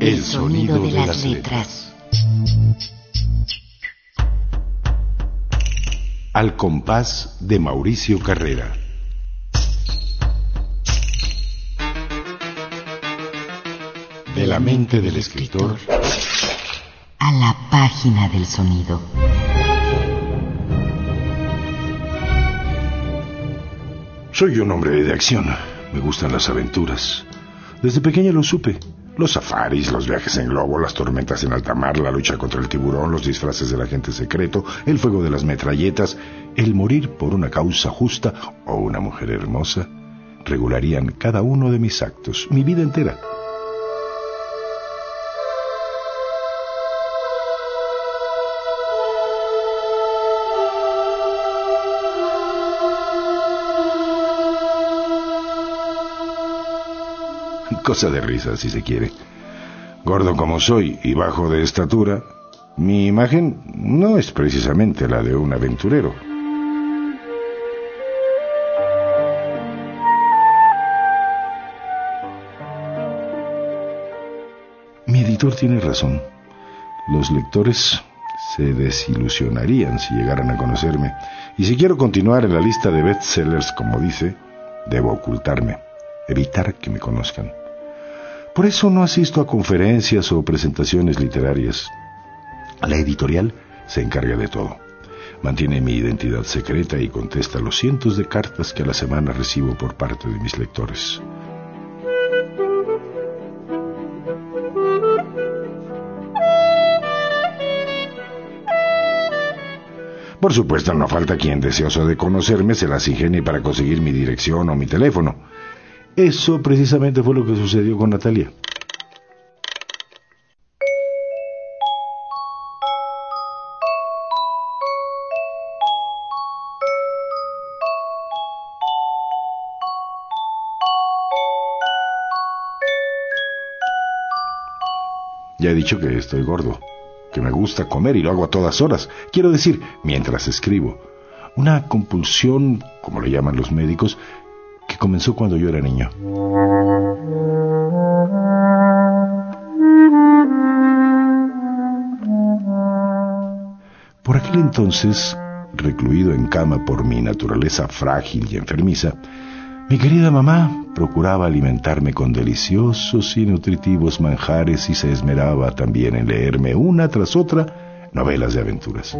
El sonido de las letras. Al compás de Mauricio Carrera. Mente del escritor a la página del sonido. Soy un hombre de acción. Me gustan las aventuras. Desde pequeño lo supe. Los safaris, los viajes en globo, las tormentas en alta mar, la lucha contra el tiburón, los disfraces del agente secreto, el fuego de las metralletas, el morir por una causa justa o una mujer hermosa, regularían cada uno de mis actos, mi vida entera. Cosa de risa, si se quiere. Gordo como soy y bajo de estatura, mi imagen no es precisamente la de un aventurero. Mi editor tiene razón. Los lectores se desilusionarían si llegaran a conocerme. Y si quiero continuar en la lista de bestsellers, como dice, debo ocultarme, evitar que me conozcan. Por eso no asisto a conferencias o presentaciones literarias. La editorial se encarga de todo. Mantiene mi identidad secreta y contesta los cientos de cartas que a la semana recibo por parte de mis lectores. Por supuesto, no falta quien deseoso de conocerme se las ingenie para conseguir mi dirección o mi teléfono. Eso precisamente fue lo que sucedió con Natalia. Ya he dicho que estoy gordo, que me gusta comer y lo hago a todas horas. Quiero decir, mientras escribo. Una compulsión, como le llaman los médicos, comenzó cuando yo era niño. Por aquel entonces, recluido en cama por mi naturaleza frágil y enfermiza, mi querida mamá procuraba alimentarme con deliciosos y nutritivos manjares y se esmeraba también en leerme una tras otra novelas de aventuras.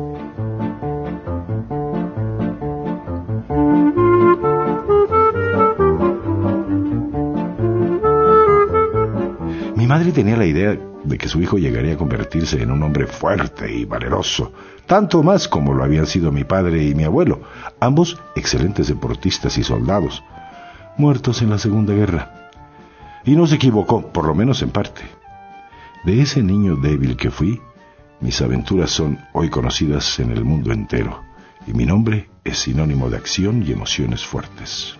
Madre tenía la idea de que su hijo llegaría a convertirse en un hombre fuerte y valeroso, tanto más como lo habían sido mi padre y mi abuelo, ambos excelentes deportistas y soldados, muertos en la Segunda Guerra. Y no se equivocó, por lo menos en parte. De ese niño débil que fui, mis aventuras son hoy conocidas en el mundo entero, y mi nombre es sinónimo de acción y emociones fuertes.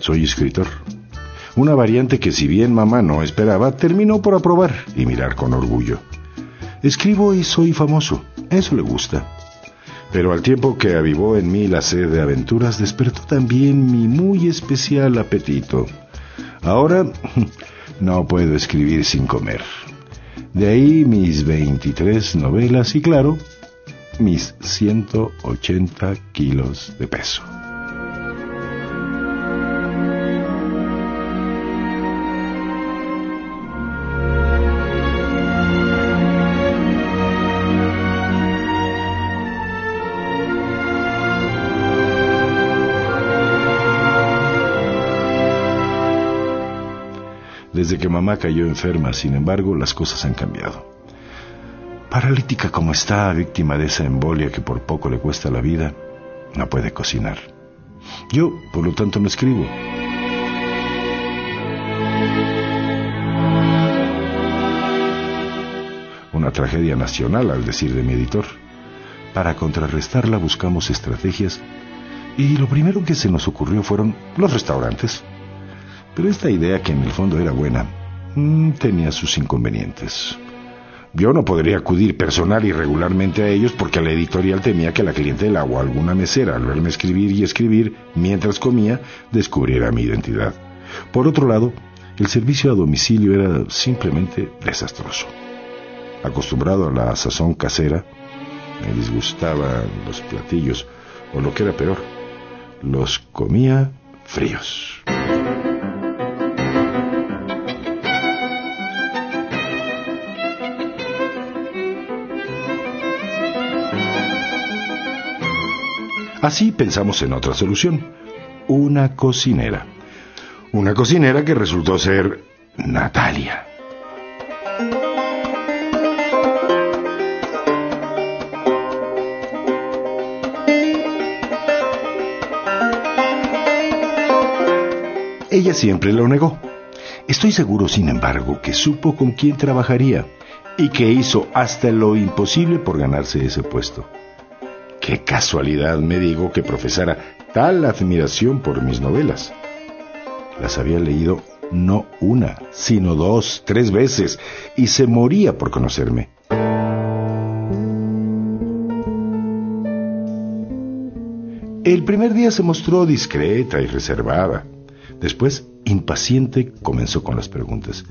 Soy escritor. Una variante que si bien mamá no esperaba, terminó por aprobar y mirar con orgullo. Escribo y soy famoso, eso le gusta. Pero al tiempo que avivó en mí la sed de aventuras, despertó también mi muy especial apetito. Ahora no puedo escribir sin comer. De ahí mis 23 novelas y claro, mis 180 kilos de peso. Desde que mamá cayó enferma, sin embargo, las cosas han cambiado. Paralítica como está, víctima de esa embolia que por poco le cuesta la vida, no puede cocinar. Yo, por lo tanto, no escribo. Una tragedia nacional, al decir de mi editor. Para contrarrestarla buscamos estrategias y lo primero que se nos ocurrió fueron los restaurantes. Pero esta idea, que en el fondo era buena, mm, tenía sus inconvenientes. Yo no podría acudir personal y regularmente a ellos porque la editorial temía que la clientela o alguna mesera al verme escribir y escribir mientras comía descubriera mi identidad. Por otro lado, el servicio a domicilio era simplemente desastroso. Acostumbrado a la sazón casera, me disgustaban los platillos, o lo que era peor, los comía fríos. Así pensamos en otra solución, una cocinera. Una cocinera que resultó ser Natalia. Ella siempre lo negó. Estoy seguro, sin embargo, que supo con quién trabajaría y que hizo hasta lo imposible por ganarse ese puesto. Qué casualidad, me digo, que profesara tal admiración por mis novelas. Las había leído no una, sino dos, tres veces, y se moría por conocerme. El primer día se mostró discreta y reservada. Después, impaciente, comenzó con las preguntas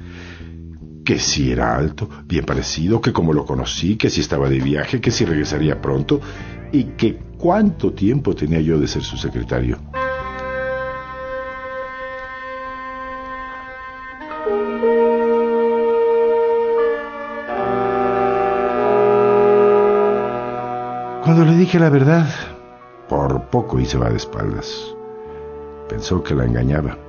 que si era alto, bien parecido, que como lo conocí, que si estaba de viaje, que si regresaría pronto y que cuánto tiempo tenía yo de ser su secretario. Cuando le dije la verdad, por poco hice va de espaldas. Pensó que la engañaba.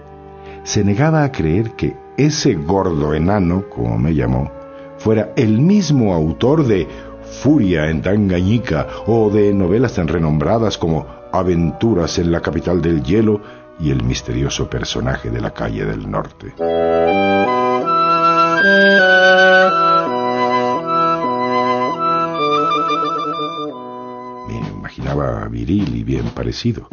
Se negaba a creer que ese gordo enano, como me llamó, fuera el mismo autor de Furia en Tangañica o de novelas tan renombradas como Aventuras en la capital del hielo y el misterioso personaje de la calle del norte. Me imaginaba viril y bien parecido.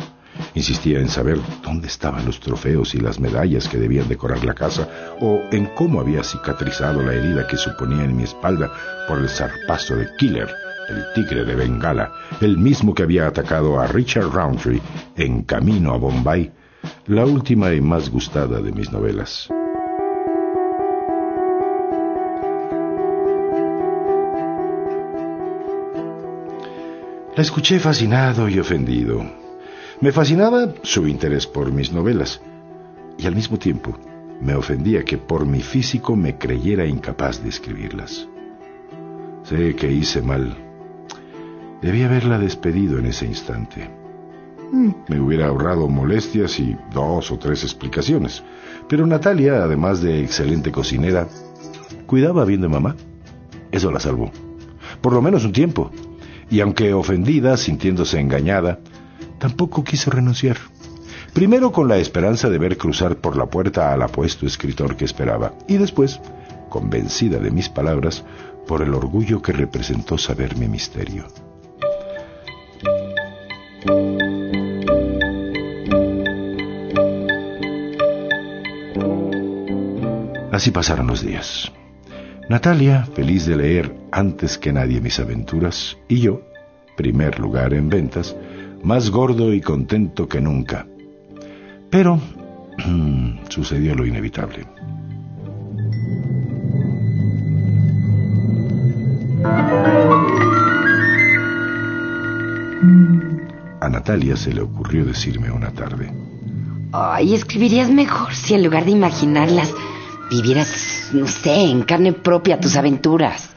Insistía en saber dónde estaban los trofeos y las medallas que debían decorar la casa, o en cómo había cicatrizado la herida que suponía en mi espalda por el zarpazo de Killer, el tigre de Bengala, el mismo que había atacado a Richard Roundtree en Camino a Bombay, la última y más gustada de mis novelas. La escuché fascinado y ofendido. Me fascinaba su interés por mis novelas y al mismo tiempo me ofendía que por mi físico me creyera incapaz de escribirlas. Sé que hice mal. Debí haberla despedido en ese instante. Mm, me hubiera ahorrado molestias y dos o tres explicaciones. Pero Natalia, además de excelente cocinera, cuidaba bien de mamá. Eso la salvó. Por lo menos un tiempo. Y aunque ofendida, sintiéndose engañada, tampoco quiso renunciar. Primero con la esperanza de ver cruzar por la puerta al apuesto escritor que esperaba, y después, convencida de mis palabras, por el orgullo que representó saber mi misterio. Así pasaron los días. Natalia, feliz de leer antes que nadie mis aventuras, y yo, primer lugar en ventas, más gordo y contento que nunca. Pero sucedió lo inevitable. A Natalia se le ocurrió decirme una tarde. Ay, escribirías mejor si en lugar de imaginarlas vivieras, no sé, en carne propia tus aventuras.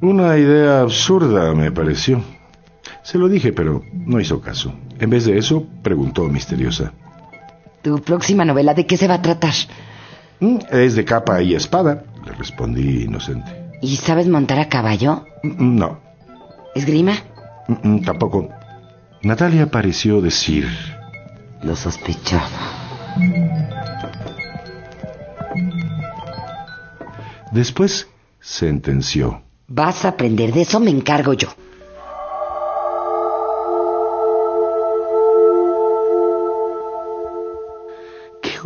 Una idea absurda, me pareció. Se lo dije, pero no hizo caso. En vez de eso, preguntó misteriosa. ¿Tu próxima novela de qué se va a tratar? Mm, es de capa y espada, le respondí inocente. ¿Y sabes montar a caballo? Mm, no. ¿Esgrima? Mm, tampoco. Natalia pareció decir... Lo sospechaba. Después sentenció. Vas a aprender, de eso me encargo yo.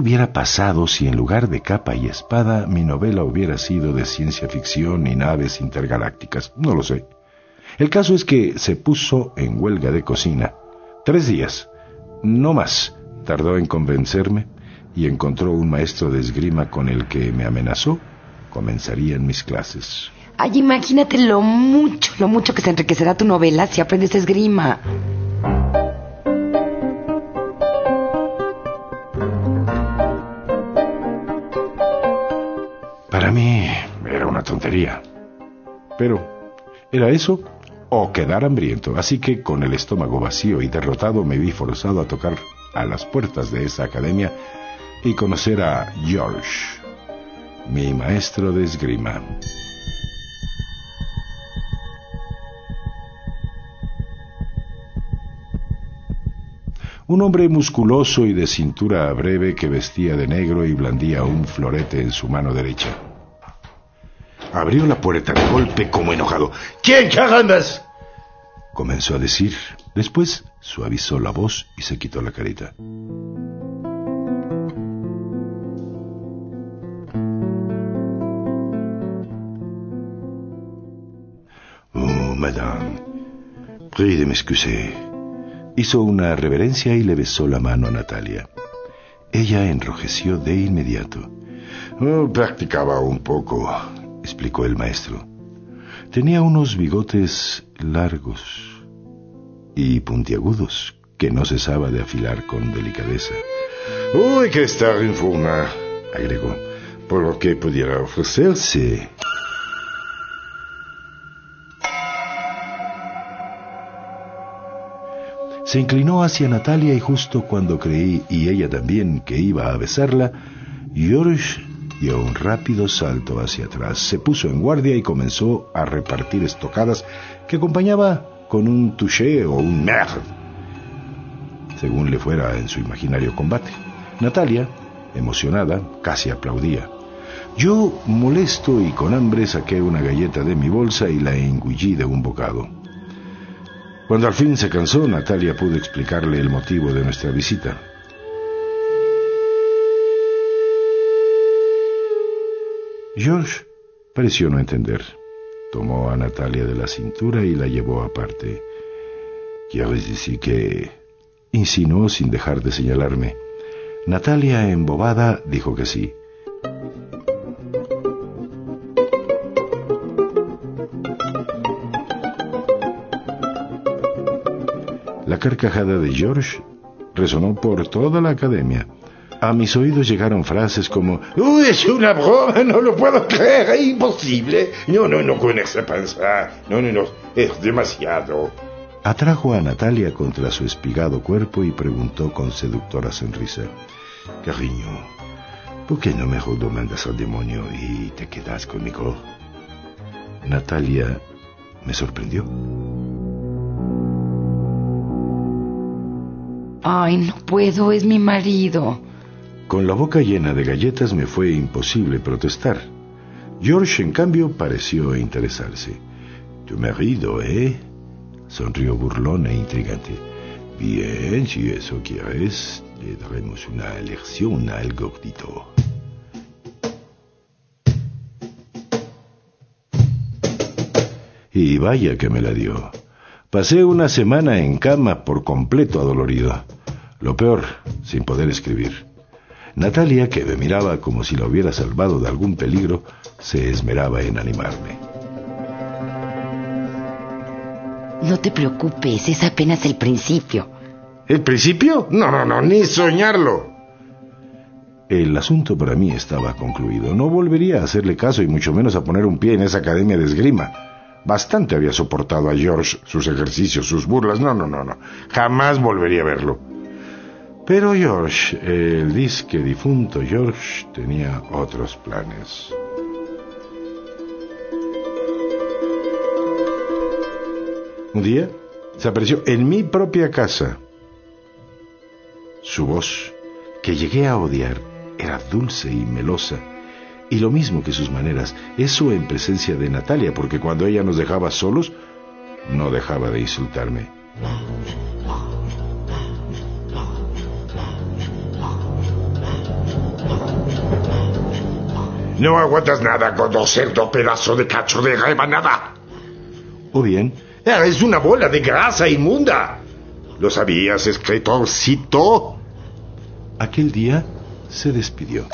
Hubiera pasado si en lugar de capa y espada mi novela hubiera sido de ciencia ficción y naves intergalácticas? No lo sé. El caso es que se puso en huelga de cocina. Tres días, no más, tardó en convencerme y encontró un maestro de esgrima con el que me amenazó. Comenzarían mis clases. Ay, imagínate lo mucho, lo mucho que se enriquecerá tu novela si aprendes esgrima. Pero, ¿era eso o quedar hambriento? Así que con el estómago vacío y derrotado me vi forzado a tocar a las puertas de esa academia y conocer a George, mi maestro de esgrima. Un hombre musculoso y de cintura breve que vestía de negro y blandía un florete en su mano derecha. Abrió la puerta de golpe como enojado. ¿Quién carambas? Comenzó a decir. Después suavizó la voz y se quitó la carita. Oh, madame, prie de m'excuser. Hizo una reverencia y le besó la mano a Natalia. Ella enrojeció de inmediato. Oh, practicaba un poco, explicó el maestro. Tenía unos bigotes largos y puntiagudos que no cesaba de afilar con delicadeza. Uy, que estar en forma, agregó, por lo que pudiera ofrecerse. Se inclinó hacia Natalia y justo cuando creí, y ella también, que iba a besarla, George dio un rápido salto hacia atrás, se puso en guardia y comenzó a repartir estocadas que acompañaba con un touché o un merde, según le fuera en su imaginario combate. Natalia, emocionada, casi aplaudía. Yo, molesto y con hambre, saqué una galleta de mi bolsa y la engullí de un bocado. Cuando al fin se cansó, Natalia pudo explicarle el motivo de nuestra visita. George pareció no entender. Tomó a Natalia de la cintura y la llevó aparte. ¿Quieres decir que...? insinuó sin dejar de señalarme. Natalia, embobada, dijo que sí. La carcajada de George resonó por toda la academia. A mis oídos llegaron frases como ¡Uy, es una broma! ¡No lo puedo creer! ¡Es imposible! No, no, no con ese pensar. No, no, no. Es demasiado. Atrajo a Natalia contra su espigado cuerpo y preguntó con seductora sonrisa. Cariño, ¿por qué no mejor mandas al demonio y te quedas conmigo? Natalia me sorprendió. Ay, no puedo, es mi marido. Con la boca llena de galletas me fue imposible protestar. George, en cambio, pareció interesarse. Tu marido, ¿eh? Sonrió burlón e intrigante. Bien, si eso quieres, le daremos una lección al gordito. Y vaya que me la dio. Pasé una semana en cama por completo adolorido. Lo peor, sin poder escribir. Natalia, que me miraba como si la hubiera salvado de algún peligro, se esmeraba en animarme. No te preocupes, es apenas el principio. ¿El principio? No, no, no, ni soñarlo. El asunto para mí estaba concluido. No volvería a hacerle caso y mucho menos a poner un pie en esa academia de esgrima. Bastante había soportado a George sus ejercicios, sus burlas. No, no, no, no. Jamás volvería a verlo. Pero George, el disque difunto George, tenía otros planes. Un día se apareció en mi propia casa. Su voz, que llegué a odiar, era dulce y melosa y lo mismo que sus maneras, eso en presencia de Natalia, porque cuando ella nos dejaba solos, no dejaba de insultarme. No aguantas nada, gordo cerdo, pedazo de cacho de rebanada. O bien, eres una bola de grasa inmunda. ¿Lo sabías, escritorcito? Aquel día se despidió.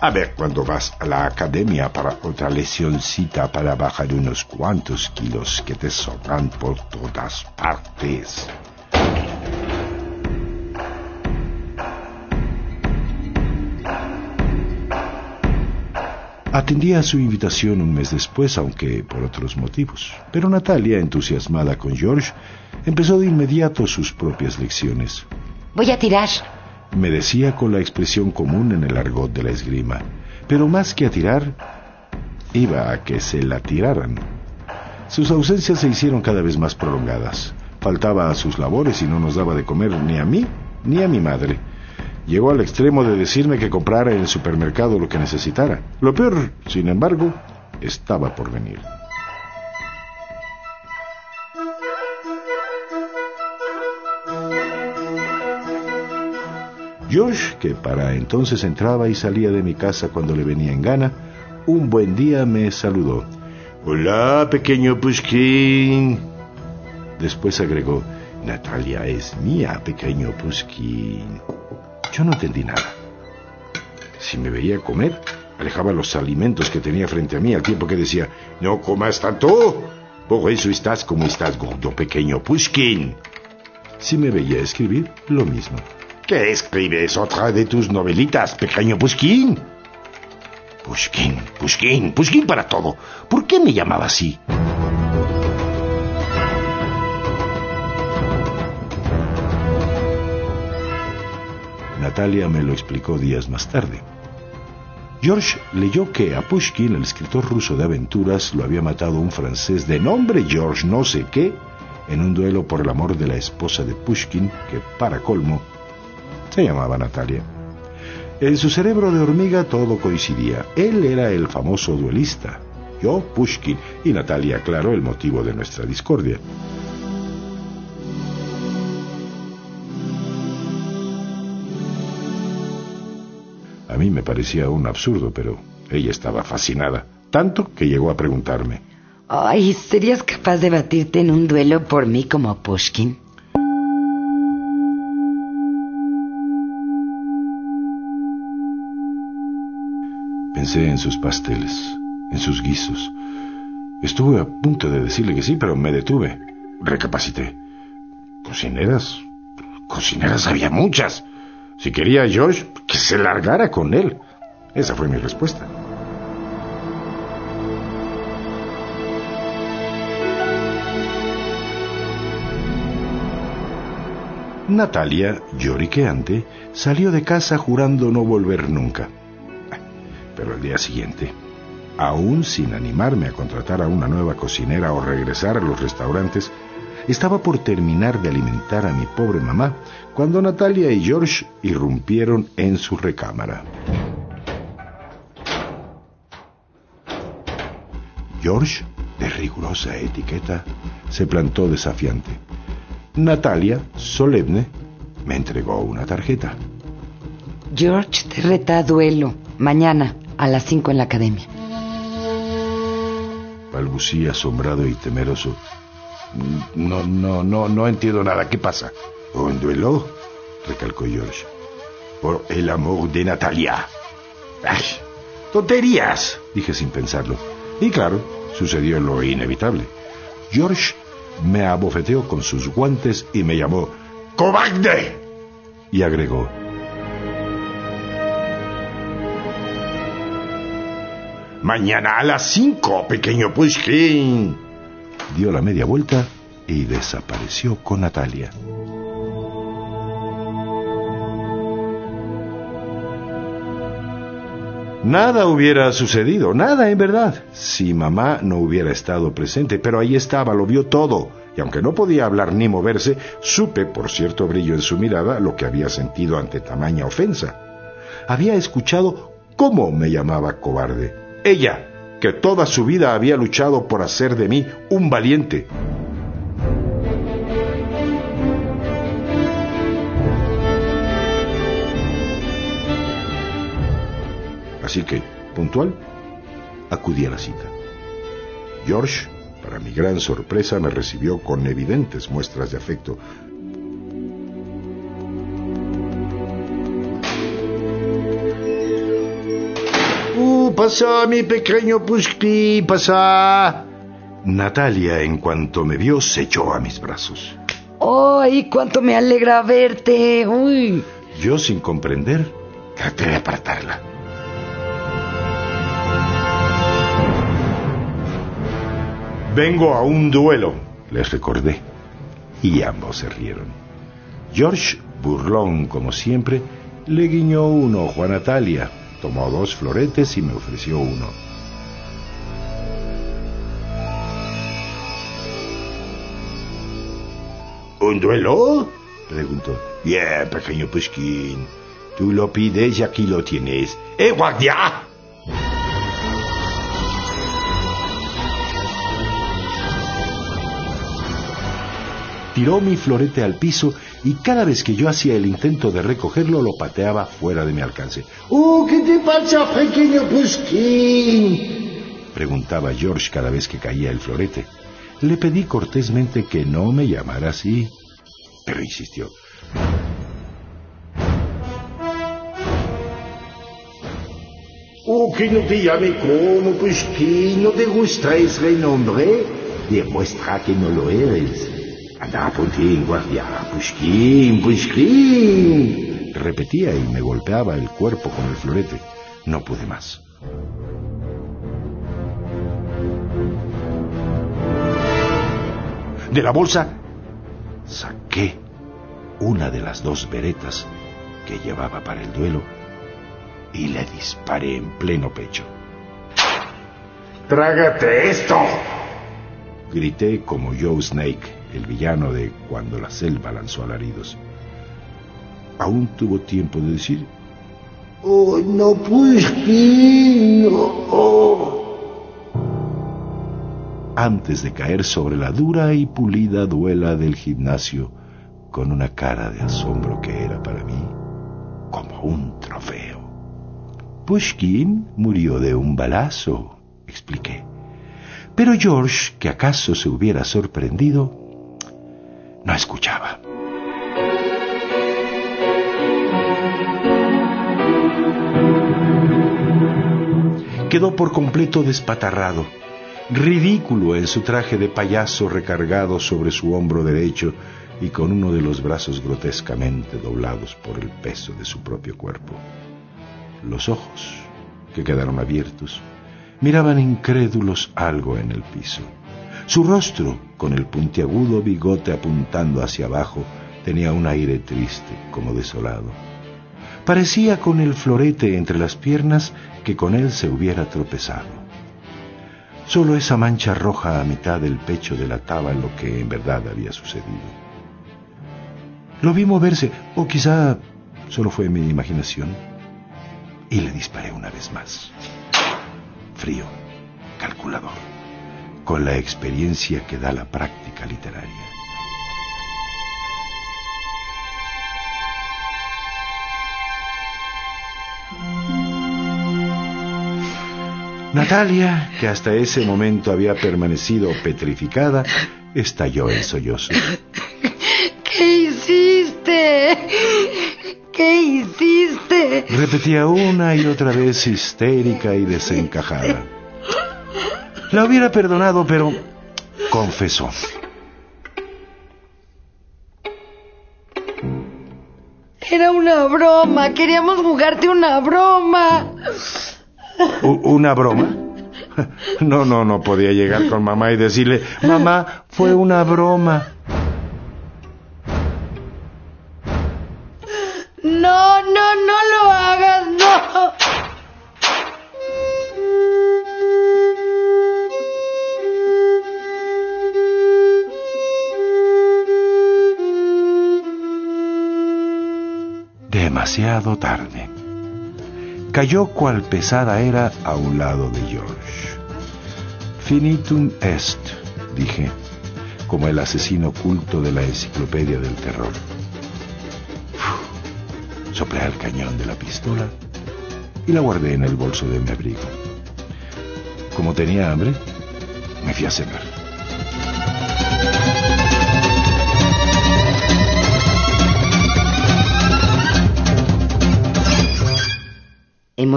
A ver cuándo vas a la academia para otra lesioncita para bajar unos cuantos kilos que te sobran por todas partes. Atendía a su invitación un mes después, aunque por otros motivos. Pero Natalia, entusiasmada con George, empezó de inmediato sus propias lecciones. Voy a tirar. Me decía con la expresión común en el argot de la esgrima. Pero más que a tirar, iba a que se la tiraran. Sus ausencias se hicieron cada vez más prolongadas. Faltaba a sus labores y no nos daba de comer ni a mí ni a mi madre. Llegó al extremo de decirme que comprara en el supermercado lo que necesitara. Lo peor, sin embargo, estaba por venir. Josh, que para entonces entraba y salía de mi casa cuando le venía en gana, un buen día me saludó. Hola, pequeño Pushkin. Después agregó, Natalia es mía, pequeño Pushkin. Yo no entendí nada. Si me veía comer, alejaba los alimentos que tenía frente a mí al tiempo que decía, no comas tanto. Por eso estás como estás, gordo pequeño Pushkin. Si me veía escribir, lo mismo. ¿Qué escribes otra de tus novelitas, pequeño Pushkin? Pushkin, Pushkin, Pushkin para todo. ¿Por qué me llamaba así? Natalia me lo explicó días más tarde. George leyó que a Pushkin, el escritor ruso de aventuras, lo había matado un francés de nombre George no sé qué, en un duelo por el amor de la esposa de Pushkin, que para colmo se llamaba Natalia. En su cerebro de hormiga todo coincidía. Él era el famoso duelista, yo Pushkin y Natalia, claro, el motivo de nuestra discordia. A mí me parecía un absurdo, pero ella estaba fascinada, tanto que llegó a preguntarme. Ay, ¿serías capaz de batirte en un duelo por mí como Pushkin? Pensé en sus pasteles, en sus guisos. Estuve a punto de decirle que sí, pero me detuve. Recapacité. Cocineras. Cocineras había muchas. Si quería a George, que se largara con él. Esa fue mi respuesta. Natalia, lloriqueante, salió de casa jurando no volver nunca. Pero al día siguiente, aún sin animarme a contratar a una nueva cocinera o regresar a los restaurantes, estaba por terminar de alimentar a mi pobre mamá cuando Natalia y George irrumpieron en su recámara. George, de rigurosa etiqueta, se plantó desafiante. Natalia, solemne, me entregó una tarjeta. George te reta a duelo mañana a las 5 en la academia. Balbucí asombrado y temeroso. No, no, no, no entiendo nada. ¿Qué pasa? ¿Un duelo? recalcó George. Por el amor de Natalia. ¡Ay! ¡Tonterías! dije sin pensarlo. Y claro, sucedió lo inevitable. George me abofeteó con sus guantes y me llamó ¡Cobarde! Y agregó Mañana a las cinco, pequeño Pushkin. Dio la media vuelta y desapareció con Natalia. Nada hubiera sucedido, nada en verdad, si mamá no hubiera estado presente, pero ahí estaba, lo vio todo, y aunque no podía hablar ni moverse, supe, por cierto brillo en su mirada, lo que había sentido ante tamaña ofensa. Había escuchado cómo me llamaba cobarde. Ella, que toda su vida había luchado por hacer de mí un valiente. Así que, puntual, acudí a la cita. George, para mi gran sorpresa, me recibió con evidentes muestras de afecto. Pasa, mi pequeño Pushki, pasa. Natalia, en cuanto me vio, se echó a mis brazos. ¡Ay, cuánto me alegra verte! ¡Uy! Yo, sin comprender, traté de apartarla. Vengo a un duelo, les recordé. Y ambos se rieron. George, burlón como siempre, le guiñó un ojo a Natalia, tomó dos floretes y me ofreció uno. ¿Un duelo? preguntó. Bien, pequeño Pushkin. Tú lo pides y aquí lo tienes. ¡Eh, guardia! Tiró mi florete al piso y cada vez que yo hacía el intento de recogerlo lo pateaba fuera de mi alcance. ¡Oh, qué te pasa, pequeño Pushkin! Preguntaba George cada vez que caía el florete. Le pedí cortésmente que no me llamara así, pero insistió. Oh, que no te llame como Pushkin, ¿no te gusta ese nombre? Demuestra que no lo eres. En guardia, Pushkin, Pushkin. Repetía y me golpeaba el cuerpo con el florete. No pude más. De la bolsa saqué una de las dos veretas que llevaba para el duelo y le disparé en pleno pecho. ¡Trágate esto! Grité como Joe Snake, el villano de cuando la selva lanzó alaridos. Aún tuvo tiempo de decir, ¡Oh, no, Pushkin! ¡Oh! antes de caer sobre la dura y pulida duela del gimnasio con una cara de asombro que era para mí como un trofeo. Pushkin murió de un balazo, expliqué. Pero George, que acaso se hubiera sorprendido, no escuchaba. Quedó por completo despatarrado ridículo en su traje de payaso recargado sobre su hombro derecho y con uno de los brazos grotescamente doblados por el peso de su propio cuerpo. Los ojos, que quedaron abiertos, miraban incrédulos algo en el piso. Su rostro, con el puntiagudo bigote apuntando hacia abajo, tenía un aire triste, como desolado. Parecía con el florete entre las piernas que con él se hubiera tropezado. Solo esa mancha roja a mitad del pecho delataba lo que en verdad había sucedido. Lo vi moverse, o quizá solo fue mi imaginación, y le disparé una vez más. Frío, calculador, con la experiencia que da la práctica literaria. Natalia, que hasta ese momento había permanecido petrificada, estalló en sollozos. ¿Qué hiciste? ¿Qué hiciste? Repetía una y otra vez histérica y desencajada. La hubiera perdonado, pero confesó. Era una broma, queríamos jugarte una broma. ¿Una broma? No, no, no podía llegar con mamá y decirle, mamá, fue una broma. No, no, no lo Demasiado tarde. Cayó cual pesada era a un lado de George. Finitum est, dije, como el asesino oculto de la enciclopedia del terror. Soplé al cañón de la pistola y la guardé en el bolso de mi abrigo. Como tenía hambre, me fui a cenar.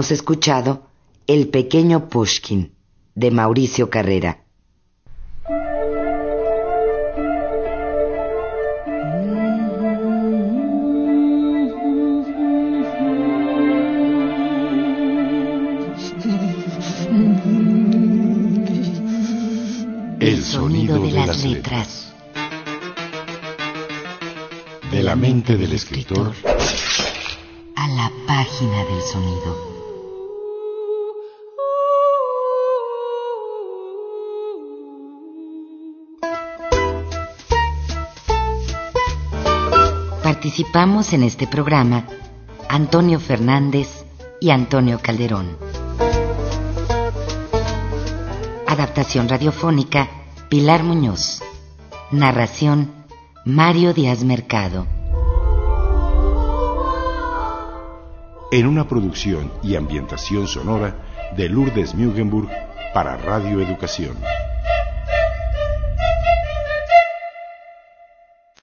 Hemos escuchado El pequeño Pushkin de Mauricio Carrera. El sonido de las letras. De la mente del escritor a la página del sonido. Participamos en este programa Antonio Fernández y Antonio Calderón. Adaptación radiofónica Pilar Muñoz. Narración Mario Díaz Mercado. En una producción y ambientación sonora de Lourdes Mugenburg para Radio Educación.